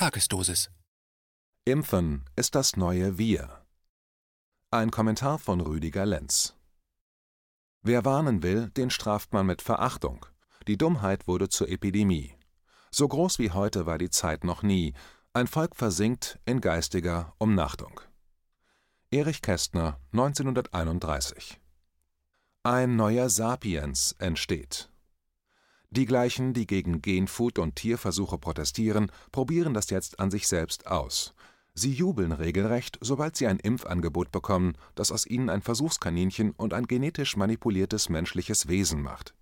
Tagesdosis. Impfen ist das neue Wir. Ein Kommentar von Rüdiger Lenz. Wer warnen will, den straft man mit Verachtung. Die Dummheit wurde zur Epidemie. So groß wie heute war die Zeit noch nie. Ein Volk versinkt in geistiger Umnachtung. Erich Kästner, 1931. Ein neuer Sapiens entsteht. Die gleichen, die gegen Genfood und Tierversuche protestieren, probieren das jetzt an sich selbst aus. Sie jubeln regelrecht, sobald sie ein Impfangebot bekommen, das aus ihnen ein Versuchskaninchen und ein genetisch manipuliertes menschliches Wesen macht.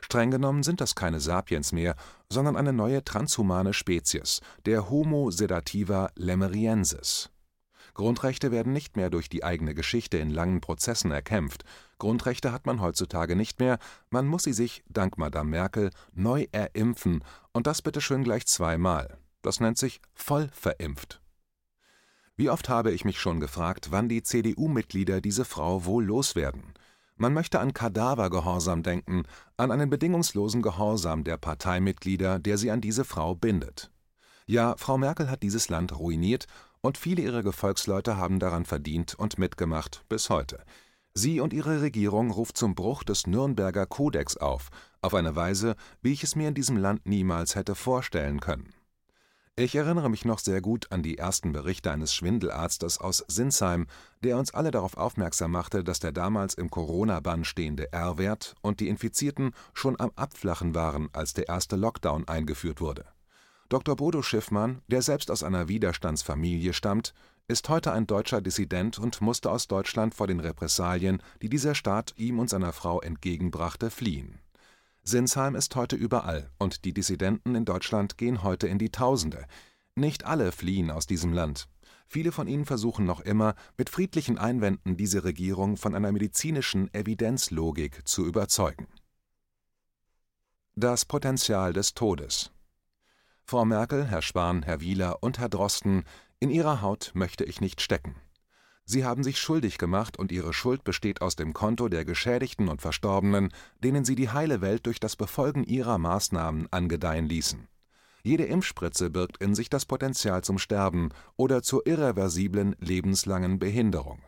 Streng genommen sind das keine Sapiens mehr, sondern eine neue transhumane Spezies, der Homo sedativa lemeriensis. Grundrechte werden nicht mehr durch die eigene Geschichte in langen Prozessen erkämpft. Grundrechte hat man heutzutage nicht mehr, man muss sie sich, dank Madame Merkel, neu erimpfen, und das bitte schön gleich zweimal. Das nennt sich voll verimpft. Wie oft habe ich mich schon gefragt, wann die CDU-Mitglieder diese Frau wohl loswerden. Man möchte an Kadavergehorsam denken, an einen bedingungslosen Gehorsam der Parteimitglieder, der sie an diese Frau bindet. Ja, Frau Merkel hat dieses Land ruiniert und viele ihrer Gefolgsleute haben daran verdient und mitgemacht bis heute. Sie und ihre Regierung ruft zum Bruch des Nürnberger Kodex auf, auf eine Weise, wie ich es mir in diesem Land niemals hätte vorstellen können. Ich erinnere mich noch sehr gut an die ersten Berichte eines Schwindelarztes aus Sinsheim, der uns alle darauf aufmerksam machte, dass der damals im Corona-Bann stehende R-Wert und die Infizierten schon am Abflachen waren, als der erste Lockdown eingeführt wurde. Dr. Bodo Schiffmann, der selbst aus einer Widerstandsfamilie stammt, ist heute ein deutscher Dissident und musste aus Deutschland vor den Repressalien, die dieser Staat ihm und seiner Frau entgegenbrachte, fliehen. Sinsheim ist heute überall und die Dissidenten in Deutschland gehen heute in die Tausende. Nicht alle fliehen aus diesem Land. Viele von ihnen versuchen noch immer, mit friedlichen Einwänden diese Regierung von einer medizinischen Evidenzlogik zu überzeugen. Das Potenzial des Todes Frau Merkel, Herr Spahn, Herr Wieler und Herr Drosten, in Ihrer Haut möchte ich nicht stecken. Sie haben sich schuldig gemacht und Ihre Schuld besteht aus dem Konto der Geschädigten und Verstorbenen, denen Sie die heile Welt durch das Befolgen Ihrer Maßnahmen angedeihen ließen. Jede Impfspritze birgt in sich das Potenzial zum Sterben oder zur irreversiblen lebenslangen Behinderung.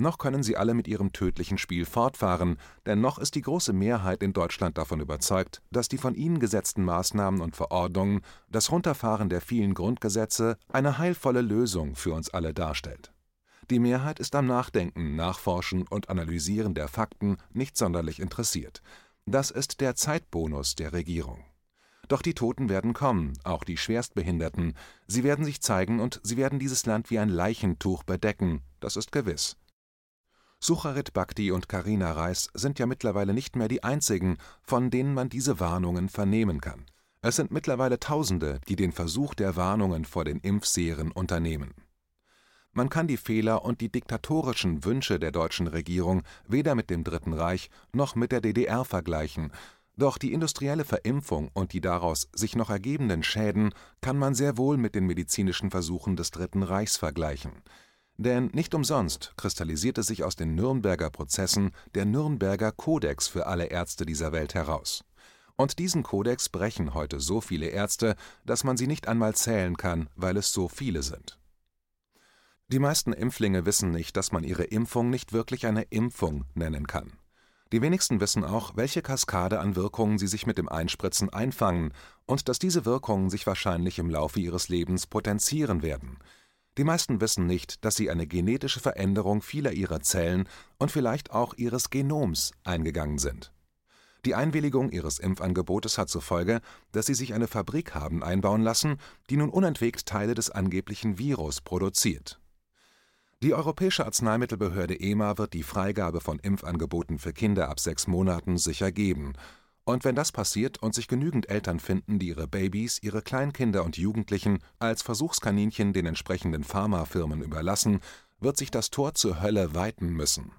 Noch können sie alle mit ihrem tödlichen Spiel fortfahren, denn noch ist die große Mehrheit in Deutschland davon überzeugt, dass die von ihnen gesetzten Maßnahmen und Verordnungen, das Runterfahren der vielen Grundgesetze, eine heilvolle Lösung für uns alle darstellt. Die Mehrheit ist am Nachdenken, Nachforschen und Analysieren der Fakten nicht sonderlich interessiert. Das ist der Zeitbonus der Regierung. Doch die Toten werden kommen, auch die Schwerstbehinderten. Sie werden sich zeigen und sie werden dieses Land wie ein Leichentuch bedecken, das ist gewiss. Sucharit Bhakti und Karina Reis sind ja mittlerweile nicht mehr die einzigen, von denen man diese Warnungen vernehmen kann. Es sind mittlerweile Tausende, die den Versuch der Warnungen vor den Impfsehren unternehmen. Man kann die Fehler und die diktatorischen Wünsche der deutschen Regierung weder mit dem Dritten Reich noch mit der DDR vergleichen, doch die industrielle Verimpfung und die daraus sich noch ergebenden Schäden kann man sehr wohl mit den medizinischen Versuchen des Dritten Reichs vergleichen. Denn nicht umsonst kristallisierte sich aus den Nürnberger Prozessen der Nürnberger Kodex für alle Ärzte dieser Welt heraus. Und diesen Kodex brechen heute so viele Ärzte, dass man sie nicht einmal zählen kann, weil es so viele sind. Die meisten Impflinge wissen nicht, dass man ihre Impfung nicht wirklich eine Impfung nennen kann. Die wenigsten wissen auch, welche Kaskade an Wirkungen sie sich mit dem Einspritzen einfangen und dass diese Wirkungen sich wahrscheinlich im Laufe ihres Lebens potenzieren werden – die meisten wissen nicht, dass sie eine genetische Veränderung vieler ihrer Zellen und vielleicht auch ihres Genoms eingegangen sind. Die Einwilligung ihres Impfangebotes hat zur Folge, dass sie sich eine Fabrik haben einbauen lassen, die nun unentwegt Teile des angeblichen Virus produziert. Die Europäische Arzneimittelbehörde EMA wird die Freigabe von Impfangeboten für Kinder ab sechs Monaten sicher geben und wenn das passiert und sich genügend Eltern finden, die ihre Babys, ihre Kleinkinder und Jugendlichen als Versuchskaninchen den entsprechenden Pharmafirmen überlassen, wird sich das Tor zur Hölle weiten müssen.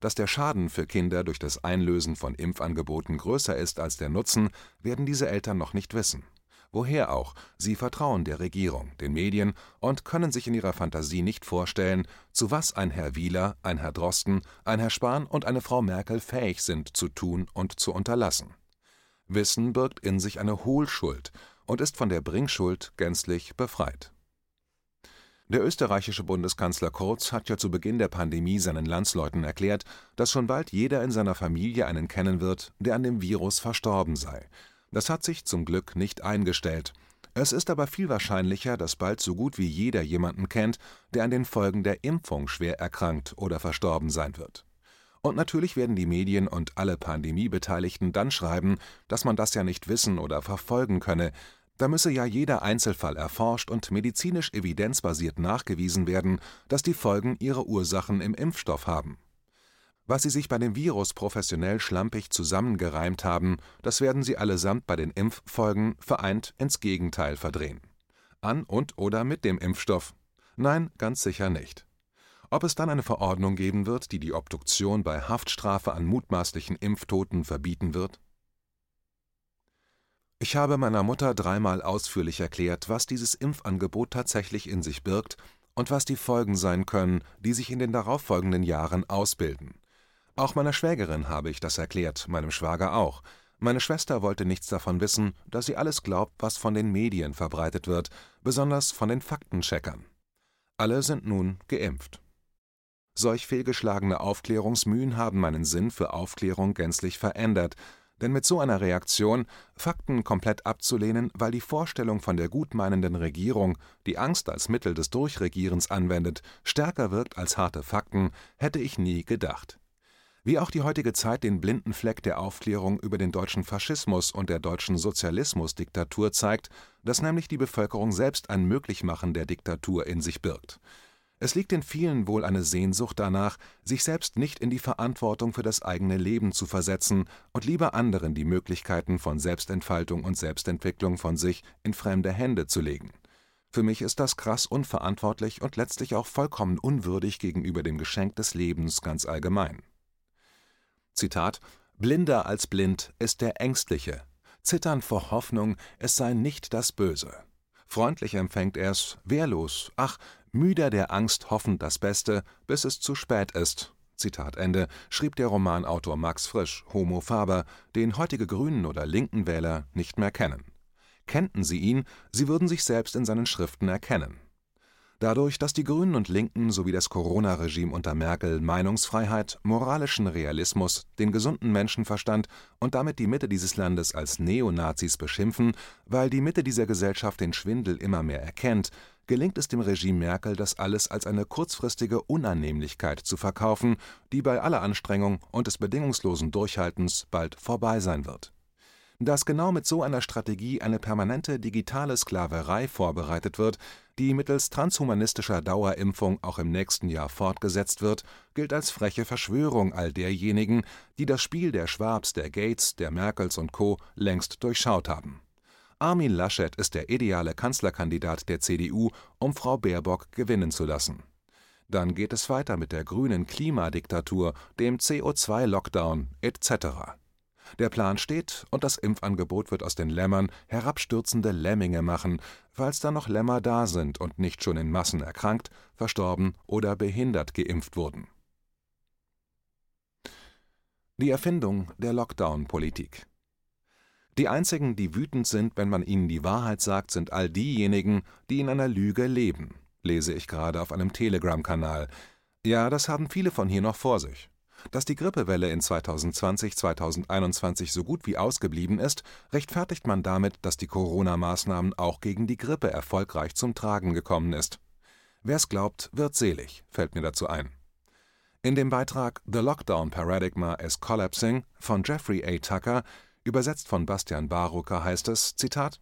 Dass der Schaden für Kinder durch das Einlösen von Impfangeboten größer ist als der Nutzen, werden diese Eltern noch nicht wissen. Woher auch, sie vertrauen der Regierung, den Medien und können sich in ihrer Fantasie nicht vorstellen, zu was ein Herr Wieler, ein Herr Drosten, ein Herr Spahn und eine Frau Merkel fähig sind zu tun und zu unterlassen. Wissen birgt in sich eine Hohlschuld, und ist von der Bringschuld gänzlich befreit. Der österreichische Bundeskanzler Kurz hat ja zu Beginn der Pandemie seinen Landsleuten erklärt, dass schon bald jeder in seiner Familie einen kennen wird, der an dem Virus verstorben sei. Das hat sich zum Glück nicht eingestellt. Es ist aber viel wahrscheinlicher, dass bald so gut wie jeder jemanden kennt, der an den Folgen der Impfung schwer erkrankt oder verstorben sein wird. Und natürlich werden die Medien und alle Pandemiebeteiligten dann schreiben, dass man das ja nicht wissen oder verfolgen könne, da müsse ja jeder Einzelfall erforscht und medizinisch evidenzbasiert nachgewiesen werden, dass die Folgen ihre Ursachen im Impfstoff haben. Was sie sich bei dem Virus professionell schlampig zusammengereimt haben, das werden sie allesamt bei den Impffolgen vereint ins Gegenteil verdrehen. An und oder mit dem Impfstoff? Nein, ganz sicher nicht. Ob es dann eine Verordnung geben wird, die die Obduktion bei Haftstrafe an mutmaßlichen Impftoten verbieten wird? Ich habe meiner Mutter dreimal ausführlich erklärt, was dieses Impfangebot tatsächlich in sich birgt und was die Folgen sein können, die sich in den darauffolgenden Jahren ausbilden. Auch meiner Schwägerin habe ich das erklärt, meinem Schwager auch. Meine Schwester wollte nichts davon wissen, da sie alles glaubt, was von den Medien verbreitet wird, besonders von den Faktencheckern. Alle sind nun geimpft. Solch fehlgeschlagene Aufklärungsmühen haben meinen Sinn für Aufklärung gänzlich verändert, denn mit so einer Reaktion, Fakten komplett abzulehnen, weil die Vorstellung von der gutmeinenden Regierung, die Angst als Mittel des Durchregierens anwendet, stärker wirkt als harte Fakten, hätte ich nie gedacht. Wie auch die heutige Zeit den blinden Fleck der Aufklärung über den deutschen Faschismus und der deutschen Sozialismusdiktatur zeigt, dass nämlich die Bevölkerung selbst ein Möglichmachen der Diktatur in sich birgt. Es liegt in vielen wohl eine Sehnsucht danach, sich selbst nicht in die Verantwortung für das eigene Leben zu versetzen und lieber anderen die Möglichkeiten von Selbstentfaltung und Selbstentwicklung von sich in fremde Hände zu legen. Für mich ist das krass unverantwortlich und letztlich auch vollkommen unwürdig gegenüber dem Geschenk des Lebens ganz allgemein. Zitat Blinder als blind ist der Ängstliche, zittern vor Hoffnung, es sei nicht das Böse. Freundlich empfängt er's, wehrlos, ach, Müder der Angst hoffend das Beste, bis es zu spät ist. Zitat Ende, schrieb der Romanautor Max Frisch, Homo Faber, den heutige Grünen oder linken Wähler nicht mehr kennen. Kennten sie ihn, sie würden sich selbst in seinen Schriften erkennen. Dadurch, dass die Grünen und Linken sowie das Corona-Regime unter Merkel Meinungsfreiheit, moralischen Realismus, den gesunden Menschenverstand und damit die Mitte dieses Landes als Neonazis beschimpfen, weil die Mitte dieser Gesellschaft den Schwindel immer mehr erkennt, gelingt es dem Regime Merkel, das alles als eine kurzfristige Unannehmlichkeit zu verkaufen, die bei aller Anstrengung und des bedingungslosen Durchhaltens bald vorbei sein wird dass genau mit so einer Strategie eine permanente digitale Sklaverei vorbereitet wird, die mittels transhumanistischer Dauerimpfung auch im nächsten Jahr fortgesetzt wird, gilt als freche Verschwörung all derjenigen, die das Spiel der Schwabs, der Gates, der Merkels und Co. längst durchschaut haben. Armin Laschet ist der ideale Kanzlerkandidat der CDU, um Frau Baerbock gewinnen zu lassen. Dann geht es weiter mit der grünen Klimadiktatur, dem CO2-Lockdown etc. Der Plan steht und das Impfangebot wird aus den Lämmern herabstürzende Lemminge machen, falls da noch Lämmer da sind und nicht schon in Massen erkrankt, verstorben oder behindert geimpft wurden. Die Erfindung der Lockdown-Politik Die einzigen, die wütend sind, wenn man ihnen die Wahrheit sagt, sind all diejenigen, die in einer Lüge leben, lese ich gerade auf einem Telegram-Kanal. Ja, das haben viele von hier noch vor sich. Dass die Grippewelle in 2020/2021 so gut wie ausgeblieben ist, rechtfertigt man damit, dass die Corona-Maßnahmen auch gegen die Grippe erfolgreich zum Tragen gekommen ist. Wer's glaubt, wird selig, fällt mir dazu ein. In dem Beitrag The Lockdown Paradigma is Collapsing von Jeffrey A. Tucker, übersetzt von Bastian Barucker, heißt es: Zitat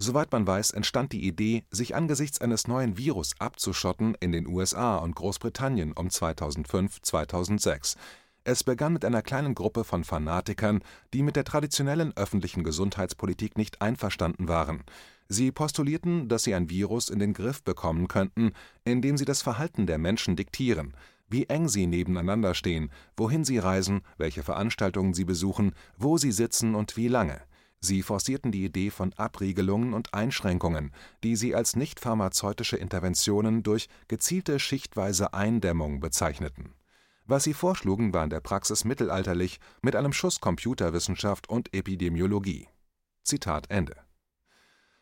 Soweit man weiß, entstand die Idee, sich angesichts eines neuen Virus abzuschotten in den USA und Großbritannien um 2005/2006. Es begann mit einer kleinen Gruppe von Fanatikern, die mit der traditionellen öffentlichen Gesundheitspolitik nicht einverstanden waren. Sie postulierten, dass sie ein Virus in den Griff bekommen könnten, indem sie das Verhalten der Menschen diktieren, wie eng sie nebeneinander stehen, wohin sie reisen, welche Veranstaltungen sie besuchen, wo sie sitzen und wie lange Sie forcierten die Idee von Abriegelungen und Einschränkungen, die sie als nicht-pharmazeutische Interventionen durch gezielte schichtweise Eindämmung bezeichneten. Was sie vorschlugen, war in der Praxis mittelalterlich mit einem Schuss Computerwissenschaft und Epidemiologie. Zitat Ende.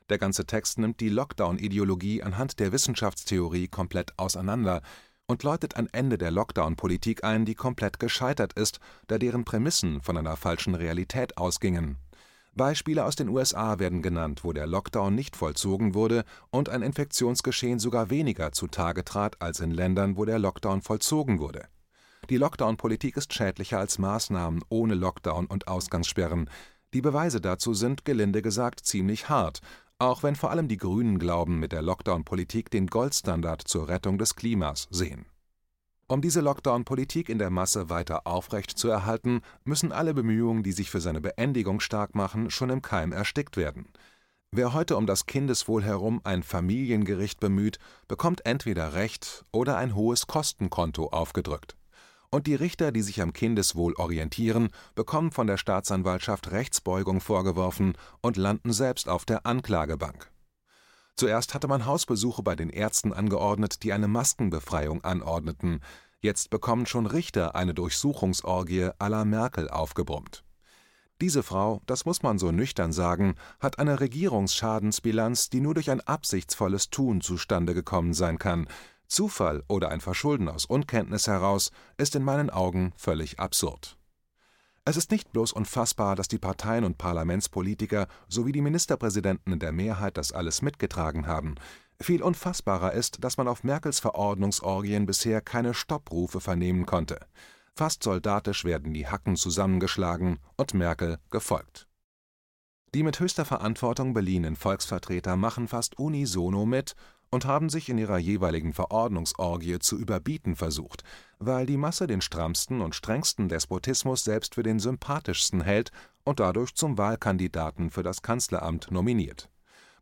Der ganze Text nimmt die Lockdown-Ideologie anhand der Wissenschaftstheorie komplett auseinander und läutet ein Ende der Lockdown-Politik ein, die komplett gescheitert ist, da deren Prämissen von einer falschen Realität ausgingen. Beispiele aus den USA werden genannt, wo der Lockdown nicht vollzogen wurde und ein Infektionsgeschehen sogar weniger zutage trat als in Ländern, wo der Lockdown vollzogen wurde. Die Lockdown-Politik ist schädlicher als Maßnahmen ohne Lockdown und Ausgangssperren. Die Beweise dazu sind, gelinde gesagt, ziemlich hart, auch wenn vor allem die Grünen glauben, mit der Lockdown-Politik den Goldstandard zur Rettung des Klimas sehen. Um diese Lockdown-Politik in der Masse weiter aufrecht zu erhalten, müssen alle Bemühungen, die sich für seine Beendigung stark machen, schon im Keim erstickt werden. Wer heute um das Kindeswohl herum ein Familiengericht bemüht, bekommt entweder Recht oder ein hohes Kostenkonto aufgedrückt und die Richter, die sich am Kindeswohl orientieren, bekommen von der Staatsanwaltschaft Rechtsbeugung vorgeworfen und landen selbst auf der Anklagebank. Zuerst hatte man Hausbesuche bei den Ärzten angeordnet, die eine Maskenbefreiung anordneten, jetzt bekommen schon Richter eine Durchsuchungsorgie à la Merkel aufgebrummt. Diese Frau, das muss man so nüchtern sagen, hat eine Regierungsschadensbilanz, die nur durch ein absichtsvolles Tun zustande gekommen sein kann, Zufall oder ein Verschulden aus Unkenntnis heraus ist in meinen Augen völlig absurd. Es ist nicht bloß unfassbar, dass die Parteien und Parlamentspolitiker sowie die Ministerpräsidenten in der Mehrheit das alles mitgetragen haben. Viel unfassbarer ist, dass man auf Merkels Verordnungsorgien bisher keine Stopprufe vernehmen konnte. Fast soldatisch werden die Hacken zusammengeschlagen und Merkel gefolgt. Die mit höchster Verantwortung beliehenen Volksvertreter machen fast unisono mit und haben sich in ihrer jeweiligen Verordnungsorgie zu überbieten versucht, weil die Masse den strammsten und strengsten Despotismus selbst für den sympathischsten hält und dadurch zum Wahlkandidaten für das Kanzleramt nominiert.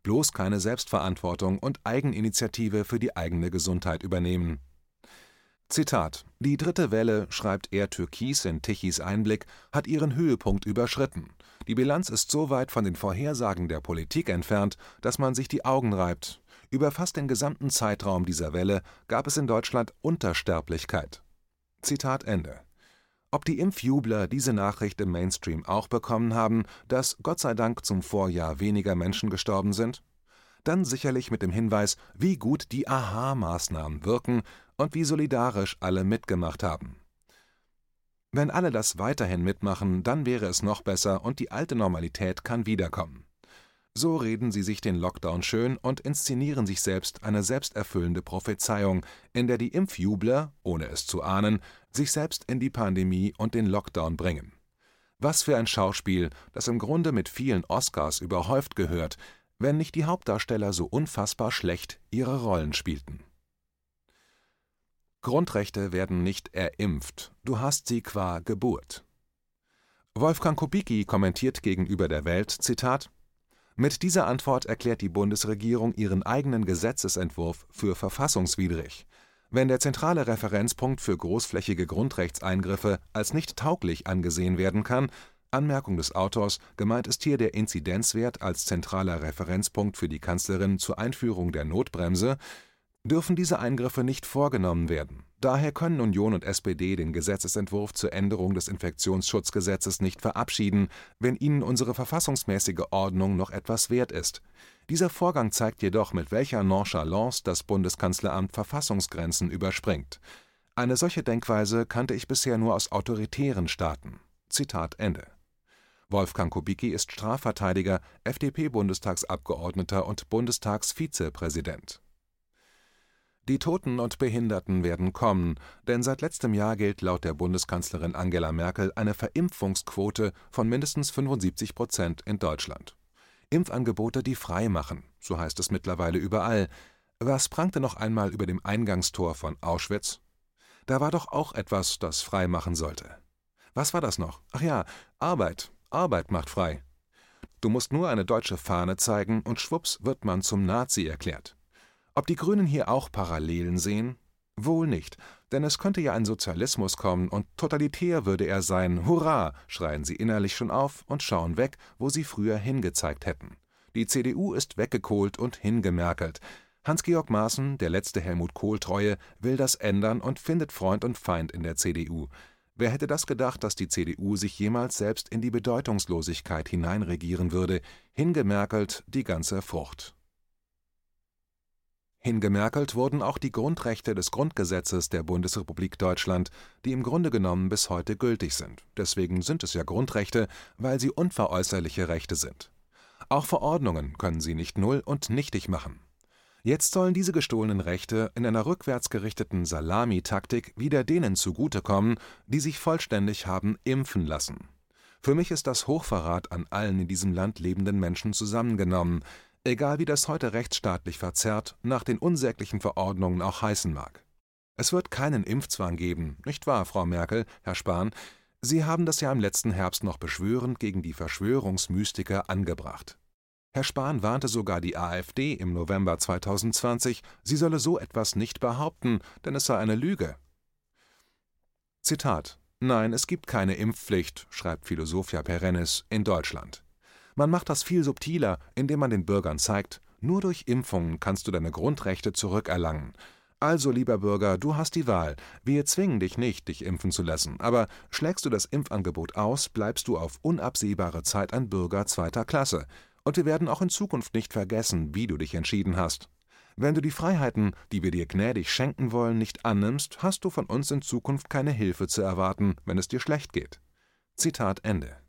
Bloß keine Selbstverantwortung und Eigeninitiative für die eigene Gesundheit übernehmen. Zitat: Die dritte Welle, schreibt er Türkis in Tichys Einblick, hat ihren Höhepunkt überschritten. Die Bilanz ist so weit von den Vorhersagen der Politik entfernt, dass man sich die Augen reibt. Über fast den gesamten Zeitraum dieser Welle gab es in Deutschland Untersterblichkeit. Zitat Ende. Ob die Impfjubler diese Nachricht im Mainstream auch bekommen haben, dass Gott sei Dank zum Vorjahr weniger Menschen gestorben sind? Dann sicherlich mit dem Hinweis, wie gut die Aha-Maßnahmen wirken und wie solidarisch alle mitgemacht haben. Wenn alle das weiterhin mitmachen, dann wäre es noch besser und die alte Normalität kann wiederkommen. So reden sie sich den Lockdown schön und inszenieren sich selbst eine selbsterfüllende Prophezeiung, in der die Impfjubler, ohne es zu ahnen, sich selbst in die Pandemie und den Lockdown bringen. Was für ein Schauspiel, das im Grunde mit vielen Oscars überhäuft gehört, wenn nicht die Hauptdarsteller so unfassbar schlecht ihre Rollen spielten. Grundrechte werden nicht erimpft, du hast sie qua Geburt. Wolfgang Kubicki kommentiert gegenüber der Welt, Zitat, mit dieser Antwort erklärt die Bundesregierung ihren eigenen Gesetzesentwurf für verfassungswidrig. Wenn der zentrale Referenzpunkt für großflächige Grundrechtseingriffe als nicht tauglich angesehen werden kann Anmerkung des Autors, gemeint ist hier der Inzidenzwert als zentraler Referenzpunkt für die Kanzlerin zur Einführung der Notbremse dürfen diese Eingriffe nicht vorgenommen werden. Daher können Union und SPD den Gesetzesentwurf zur Änderung des Infektionsschutzgesetzes nicht verabschieden, wenn ihnen unsere verfassungsmäßige Ordnung noch etwas wert ist. Dieser Vorgang zeigt jedoch, mit welcher Nonchalance das Bundeskanzleramt Verfassungsgrenzen überspringt. Eine solche Denkweise kannte ich bisher nur aus autoritären Staaten. Zitat Ende. Wolfgang Kubicki ist Strafverteidiger, FDP-Bundestagsabgeordneter und Bundestagsvizepräsident die Toten und Behinderten werden kommen, denn seit letztem Jahr gilt laut der Bundeskanzlerin Angela Merkel eine Verimpfungsquote von mindestens 75 Prozent in Deutschland. Impfangebote, die frei machen, so heißt es mittlerweile überall. Was prangte noch einmal über dem Eingangstor von Auschwitz? Da war doch auch etwas, das frei machen sollte. Was war das noch? Ach ja, Arbeit. Arbeit macht frei. Du musst nur eine deutsche Fahne zeigen und schwupps wird man zum Nazi erklärt. Ob die Grünen hier auch Parallelen sehen? Wohl nicht, denn es könnte ja ein Sozialismus kommen und totalitär würde er sein. Hurra! schreien sie innerlich schon auf und schauen weg, wo sie früher hingezeigt hätten. Die CDU ist weggekohlt und hingemerkelt. Hans-Georg Maaßen, der letzte Helmut Kohl-Treue, will das ändern und findet Freund und Feind in der CDU. Wer hätte das gedacht, dass die CDU sich jemals selbst in die Bedeutungslosigkeit hineinregieren würde, hingemerkelt die ganze Frucht. Hingemerkelt wurden auch die Grundrechte des Grundgesetzes der Bundesrepublik Deutschland, die im Grunde genommen bis heute gültig sind. Deswegen sind es ja Grundrechte, weil sie unveräußerliche Rechte sind. Auch Verordnungen können sie nicht null und nichtig machen. Jetzt sollen diese gestohlenen Rechte in einer rückwärts gerichteten Salamitaktik wieder denen zugutekommen, die sich vollständig haben impfen lassen. Für mich ist das Hochverrat an allen in diesem Land lebenden Menschen zusammengenommen, egal wie das heute rechtsstaatlich verzerrt nach den unsäglichen Verordnungen auch heißen mag. Es wird keinen Impfzwang geben, nicht wahr, Frau Merkel, Herr Spahn? Sie haben das ja im letzten Herbst noch beschwörend gegen die Verschwörungsmystiker angebracht. Herr Spahn warnte sogar die AfD im November 2020, sie solle so etwas nicht behaupten, denn es sei eine Lüge. Zitat Nein, es gibt keine Impfpflicht, schreibt Philosophia Perennis in Deutschland. Man macht das viel subtiler, indem man den Bürgern zeigt, nur durch Impfungen kannst du deine Grundrechte zurückerlangen. Also, lieber Bürger, du hast die Wahl. Wir zwingen dich nicht, dich impfen zu lassen, aber schlägst du das Impfangebot aus, bleibst du auf unabsehbare Zeit ein Bürger zweiter Klasse. Und wir werden auch in Zukunft nicht vergessen, wie du dich entschieden hast. Wenn du die Freiheiten, die wir dir gnädig schenken wollen, nicht annimmst, hast du von uns in Zukunft keine Hilfe zu erwarten, wenn es dir schlecht geht. Zitat Ende.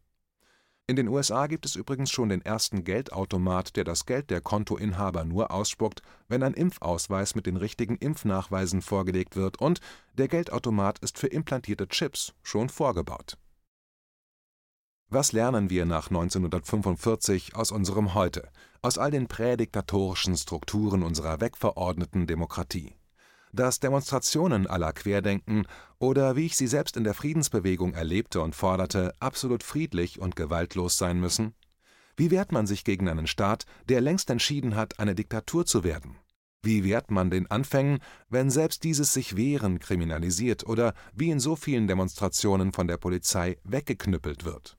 In den USA gibt es übrigens schon den ersten Geldautomat, der das Geld der Kontoinhaber nur ausspuckt, wenn ein Impfausweis mit den richtigen Impfnachweisen vorgelegt wird, und der Geldautomat ist für implantierte Chips schon vorgebaut. Was lernen wir nach 1945 aus unserem Heute, aus all den prädiktatorischen Strukturen unserer wegverordneten Demokratie? Dass Demonstrationen aller Querdenken oder wie ich sie selbst in der Friedensbewegung erlebte und forderte, absolut friedlich und gewaltlos sein müssen? Wie wehrt man sich gegen einen Staat, der längst entschieden hat, eine Diktatur zu werden? Wie wehrt man den Anfängen, wenn selbst dieses sich Wehren kriminalisiert oder wie in so vielen Demonstrationen von der Polizei weggeknüppelt wird?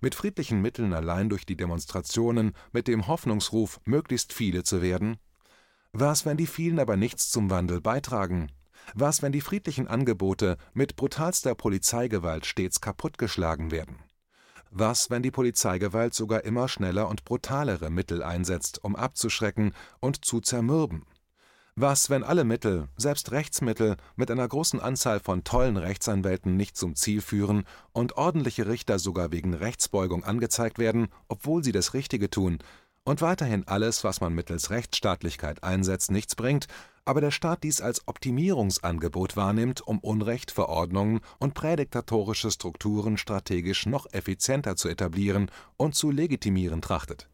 Mit friedlichen Mitteln allein durch die Demonstrationen, mit dem Hoffnungsruf, möglichst viele zu werden? Was, wenn die vielen aber nichts zum Wandel beitragen? Was, wenn die friedlichen Angebote mit brutalster Polizeigewalt stets kaputtgeschlagen werden? Was, wenn die Polizeigewalt sogar immer schneller und brutalere Mittel einsetzt, um abzuschrecken und zu zermürben? Was, wenn alle Mittel, selbst Rechtsmittel, mit einer großen Anzahl von tollen Rechtsanwälten nicht zum Ziel führen und ordentliche Richter sogar wegen Rechtsbeugung angezeigt werden, obwohl sie das Richtige tun, und weiterhin alles, was man mittels Rechtsstaatlichkeit einsetzt, nichts bringt, aber der Staat dies als Optimierungsangebot wahrnimmt, um Unrecht, Verordnungen und prädiktatorische Strukturen strategisch noch effizienter zu etablieren und zu legitimieren trachtet.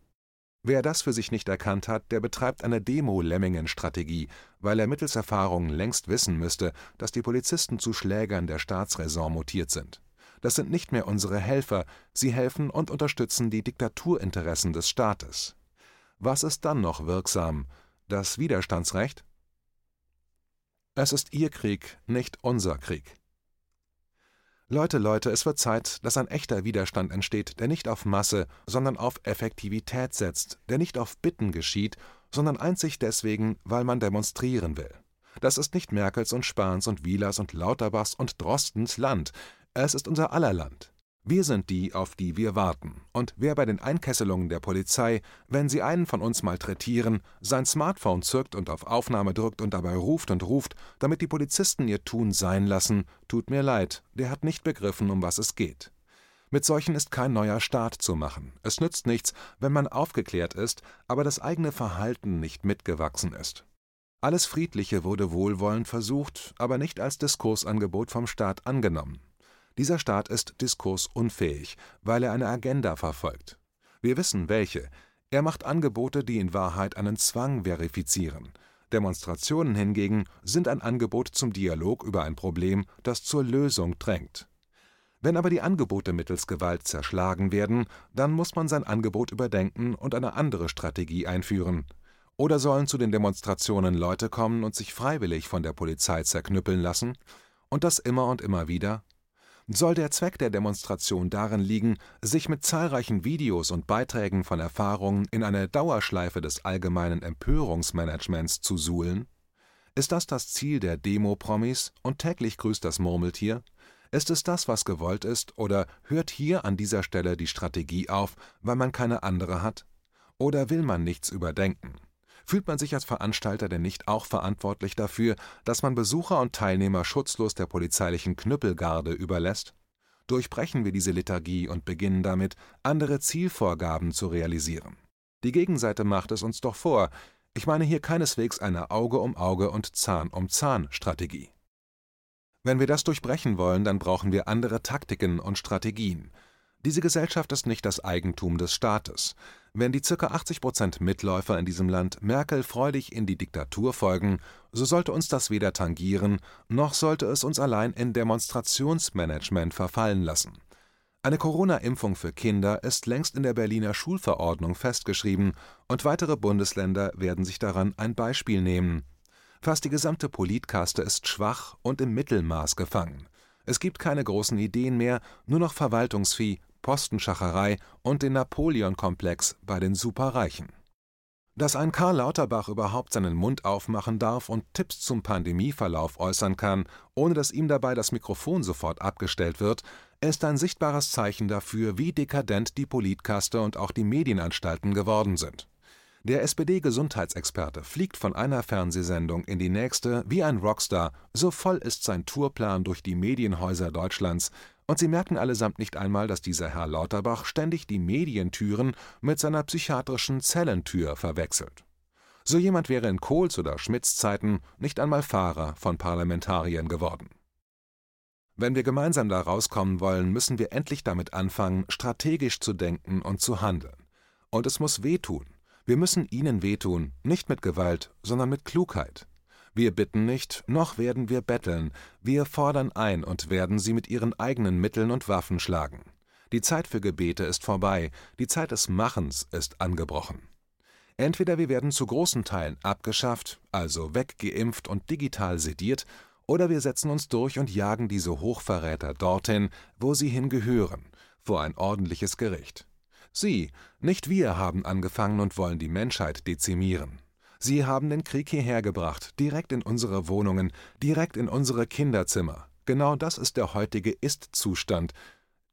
Wer das für sich nicht erkannt hat, der betreibt eine Demo-Lemmingen-Strategie, weil er mittels Erfahrung längst wissen müsste, dass die Polizisten zu Schlägern der Staatsräson mutiert sind. Das sind nicht mehr unsere Helfer, sie helfen und unterstützen die Diktaturinteressen des Staates. Was ist dann noch wirksam? Das Widerstandsrecht? Es ist Ihr Krieg, nicht unser Krieg. Leute, Leute, es wird Zeit, dass ein echter Widerstand entsteht, der nicht auf Masse, sondern auf Effektivität setzt, der nicht auf Bitten geschieht, sondern einzig deswegen, weil man demonstrieren will. Das ist nicht Merkels und Spahns und Wielers und Lauterbachs und Drostens Land, es ist unser aller Land. Wir sind die, auf die wir warten. Und wer bei den Einkesselungen der Polizei, wenn sie einen von uns malträtieren, sein Smartphone zückt und auf Aufnahme drückt und dabei ruft und ruft, damit die Polizisten ihr Tun sein lassen, tut mir leid, der hat nicht begriffen, um was es geht. Mit solchen ist kein neuer Staat zu machen. Es nützt nichts, wenn man aufgeklärt ist, aber das eigene Verhalten nicht mitgewachsen ist. Alles Friedliche wurde wohlwollend versucht, aber nicht als Diskursangebot vom Staat angenommen. Dieser Staat ist diskursunfähig, weil er eine Agenda verfolgt. Wir wissen, welche. Er macht Angebote, die in Wahrheit einen Zwang verifizieren. Demonstrationen hingegen sind ein Angebot zum Dialog über ein Problem, das zur Lösung drängt. Wenn aber die Angebote mittels Gewalt zerschlagen werden, dann muss man sein Angebot überdenken und eine andere Strategie einführen. Oder sollen zu den Demonstrationen Leute kommen und sich freiwillig von der Polizei zerknüppeln lassen? Und das immer und immer wieder? Soll der Zweck der Demonstration darin liegen, sich mit zahlreichen Videos und Beiträgen von Erfahrungen in eine Dauerschleife des allgemeinen Empörungsmanagements zu suhlen? Ist das das Ziel der Demo-Promis und täglich grüßt das Murmeltier? Ist es das, was gewollt ist, oder hört hier an dieser Stelle die Strategie auf, weil man keine andere hat? Oder will man nichts überdenken? Fühlt man sich als Veranstalter denn nicht auch verantwortlich dafür, dass man Besucher und Teilnehmer schutzlos der polizeilichen Knüppelgarde überlässt? Durchbrechen wir diese Lethargie und beginnen damit, andere Zielvorgaben zu realisieren. Die Gegenseite macht es uns doch vor. Ich meine hier keineswegs eine Auge um Auge und Zahn um Zahn Strategie. Wenn wir das durchbrechen wollen, dann brauchen wir andere Taktiken und Strategien. Diese Gesellschaft ist nicht das Eigentum des Staates. Wenn die ca. 80 Prozent Mitläufer in diesem Land Merkel freudig in die Diktatur folgen, so sollte uns das weder tangieren, noch sollte es uns allein in Demonstrationsmanagement verfallen lassen. Eine Corona-Impfung für Kinder ist längst in der Berliner Schulverordnung festgeschrieben, und weitere Bundesländer werden sich daran ein Beispiel nehmen. Fast die gesamte Politkaste ist schwach und im Mittelmaß gefangen. Es gibt keine großen Ideen mehr, nur noch Verwaltungsvieh, Postenschacherei und den Napoleon-Komplex bei den Superreichen. Dass ein Karl Lauterbach überhaupt seinen Mund aufmachen darf und Tipps zum Pandemieverlauf äußern kann, ohne dass ihm dabei das Mikrofon sofort abgestellt wird, ist ein sichtbares Zeichen dafür, wie dekadent die Politkaste und auch die Medienanstalten geworden sind. Der SPD-Gesundheitsexperte fliegt von einer Fernsehsendung in die nächste wie ein Rockstar, so voll ist sein Tourplan durch die Medienhäuser Deutschlands, und sie merken allesamt nicht einmal, dass dieser Herr Lauterbach ständig die Medientüren mit seiner psychiatrischen Zellentür verwechselt. So jemand wäre in Kohls oder Schmidts Zeiten nicht einmal Fahrer von Parlamentariern geworden. Wenn wir gemeinsam da rauskommen wollen, müssen wir endlich damit anfangen, strategisch zu denken und zu handeln. Und es muss wehtun. Wir müssen ihnen wehtun, nicht mit Gewalt, sondern mit Klugheit. Wir bitten nicht, noch werden wir betteln, wir fordern ein und werden sie mit ihren eigenen Mitteln und Waffen schlagen. Die Zeit für Gebete ist vorbei, die Zeit des Machens ist angebrochen. Entweder wir werden zu großen Teilen abgeschafft, also weggeimpft und digital sediert, oder wir setzen uns durch und jagen diese Hochverräter dorthin, wo sie hingehören, vor ein ordentliches Gericht. Sie, nicht wir haben angefangen und wollen die Menschheit dezimieren. Sie haben den Krieg hierher gebracht, direkt in unsere Wohnungen, direkt in unsere Kinderzimmer. Genau das ist der heutige Ist-Zustand.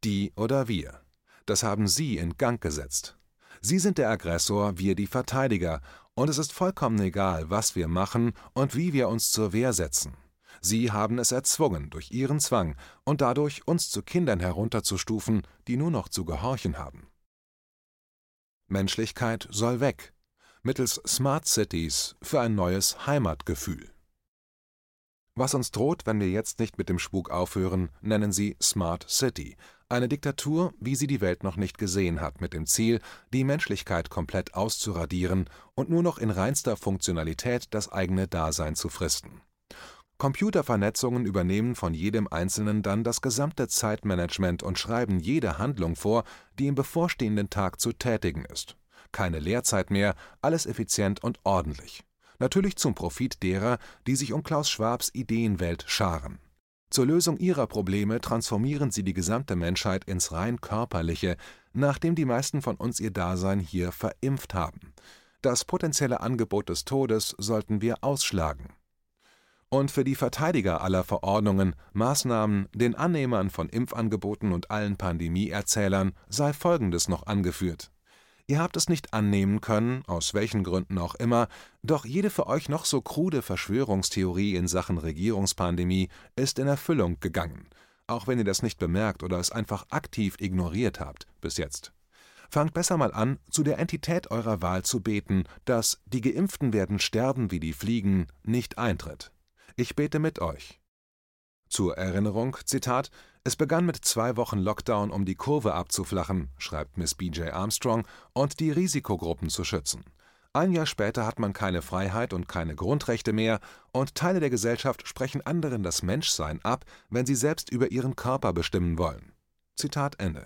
Die oder wir. Das haben Sie in Gang gesetzt. Sie sind der Aggressor, wir die Verteidiger, und es ist vollkommen egal, was wir machen und wie wir uns zur Wehr setzen. Sie haben es erzwungen durch Ihren Zwang und dadurch uns zu Kindern herunterzustufen, die nur noch zu gehorchen haben. Menschlichkeit soll weg, mittels Smart Cities für ein neues Heimatgefühl. Was uns droht, wenn wir jetzt nicht mit dem Spuk aufhören, nennen sie Smart City, eine Diktatur, wie sie die Welt noch nicht gesehen hat, mit dem Ziel, die Menschlichkeit komplett auszuradieren und nur noch in reinster Funktionalität das eigene Dasein zu fristen. Computervernetzungen übernehmen von jedem Einzelnen dann das gesamte Zeitmanagement und schreiben jede Handlung vor, die im bevorstehenden Tag zu tätigen ist keine Lehrzeit mehr, alles effizient und ordentlich. Natürlich zum Profit derer, die sich um Klaus Schwabs Ideenwelt scharen. Zur Lösung ihrer Probleme transformieren sie die gesamte Menschheit ins rein körperliche, nachdem die meisten von uns ihr Dasein hier verimpft haben. Das potenzielle Angebot des Todes sollten wir ausschlagen. Und für die Verteidiger aller Verordnungen, Maßnahmen, den Annehmern von Impfangeboten und allen Pandemieerzählern sei Folgendes noch angeführt. Ihr habt es nicht annehmen können, aus welchen Gründen auch immer, doch jede für euch noch so krude Verschwörungstheorie in Sachen Regierungspandemie ist in Erfüllung gegangen, auch wenn ihr das nicht bemerkt oder es einfach aktiv ignoriert habt bis jetzt. Fangt besser mal an, zu der Entität eurer Wahl zu beten, dass die Geimpften werden sterben wie die Fliegen nicht eintritt. Ich bete mit euch. Zur Erinnerung, Zitat, es begann mit zwei Wochen Lockdown, um die Kurve abzuflachen, schreibt Miss B.J. Armstrong, und die Risikogruppen zu schützen. Ein Jahr später hat man keine Freiheit und keine Grundrechte mehr, und Teile der Gesellschaft sprechen anderen das Menschsein ab, wenn sie selbst über ihren Körper bestimmen wollen. Zitat Ende.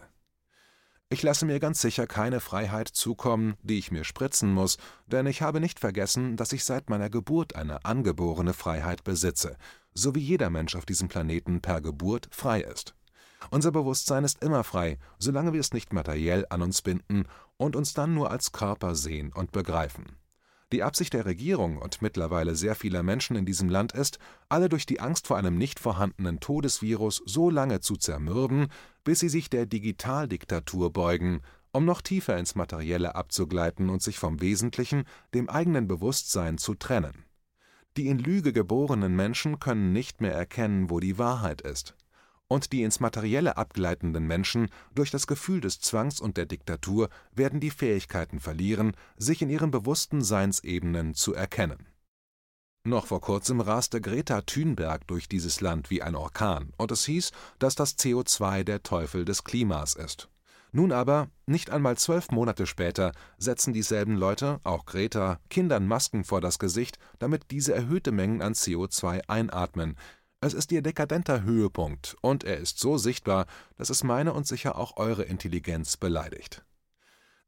Ich lasse mir ganz sicher keine Freiheit zukommen, die ich mir spritzen muss, denn ich habe nicht vergessen, dass ich seit meiner Geburt eine angeborene Freiheit besitze, so wie jeder Mensch auf diesem Planeten per Geburt frei ist. Unser Bewusstsein ist immer frei, solange wir es nicht materiell an uns binden und uns dann nur als Körper sehen und begreifen. Die Absicht der Regierung und mittlerweile sehr vieler Menschen in diesem Land ist, alle durch die Angst vor einem nicht vorhandenen Todesvirus so lange zu zermürben, bis sie sich der Digitaldiktatur beugen, um noch tiefer ins Materielle abzugleiten und sich vom Wesentlichen, dem eigenen Bewusstsein, zu trennen. Die in Lüge geborenen Menschen können nicht mehr erkennen, wo die Wahrheit ist und die ins Materielle abgleitenden Menschen durch das Gefühl des Zwangs und der Diktatur werden die Fähigkeiten verlieren, sich in ihren bewussten Seinsebenen zu erkennen. Noch vor kurzem raste Greta Thunberg durch dieses Land wie ein Orkan, und es hieß, dass das CO2 der Teufel des Klimas ist. Nun aber, nicht einmal zwölf Monate später, setzen dieselben Leute, auch Greta, Kindern Masken vor das Gesicht, damit diese erhöhte Mengen an CO2 einatmen, es ist ihr dekadenter Höhepunkt, und er ist so sichtbar, dass es meine und sicher auch eure Intelligenz beleidigt.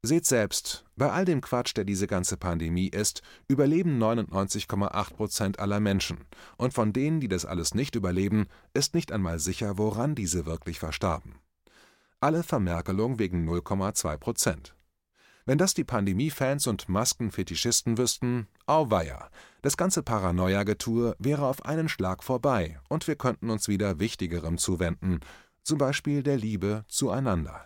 Seht selbst, bei all dem Quatsch, der diese ganze Pandemie ist, überleben 99,8 Prozent aller Menschen, und von denen, die das alles nicht überleben, ist nicht einmal sicher, woran diese wirklich verstarben. Alle Vermerkelung wegen 0,2 Prozent. Wenn das die Pandemie-Fans und Maskenfetischisten wüssten, auweia, das ganze Paranoia-Getue wäre auf einen Schlag vorbei und wir könnten uns wieder Wichtigerem zuwenden, zum Beispiel der Liebe zueinander.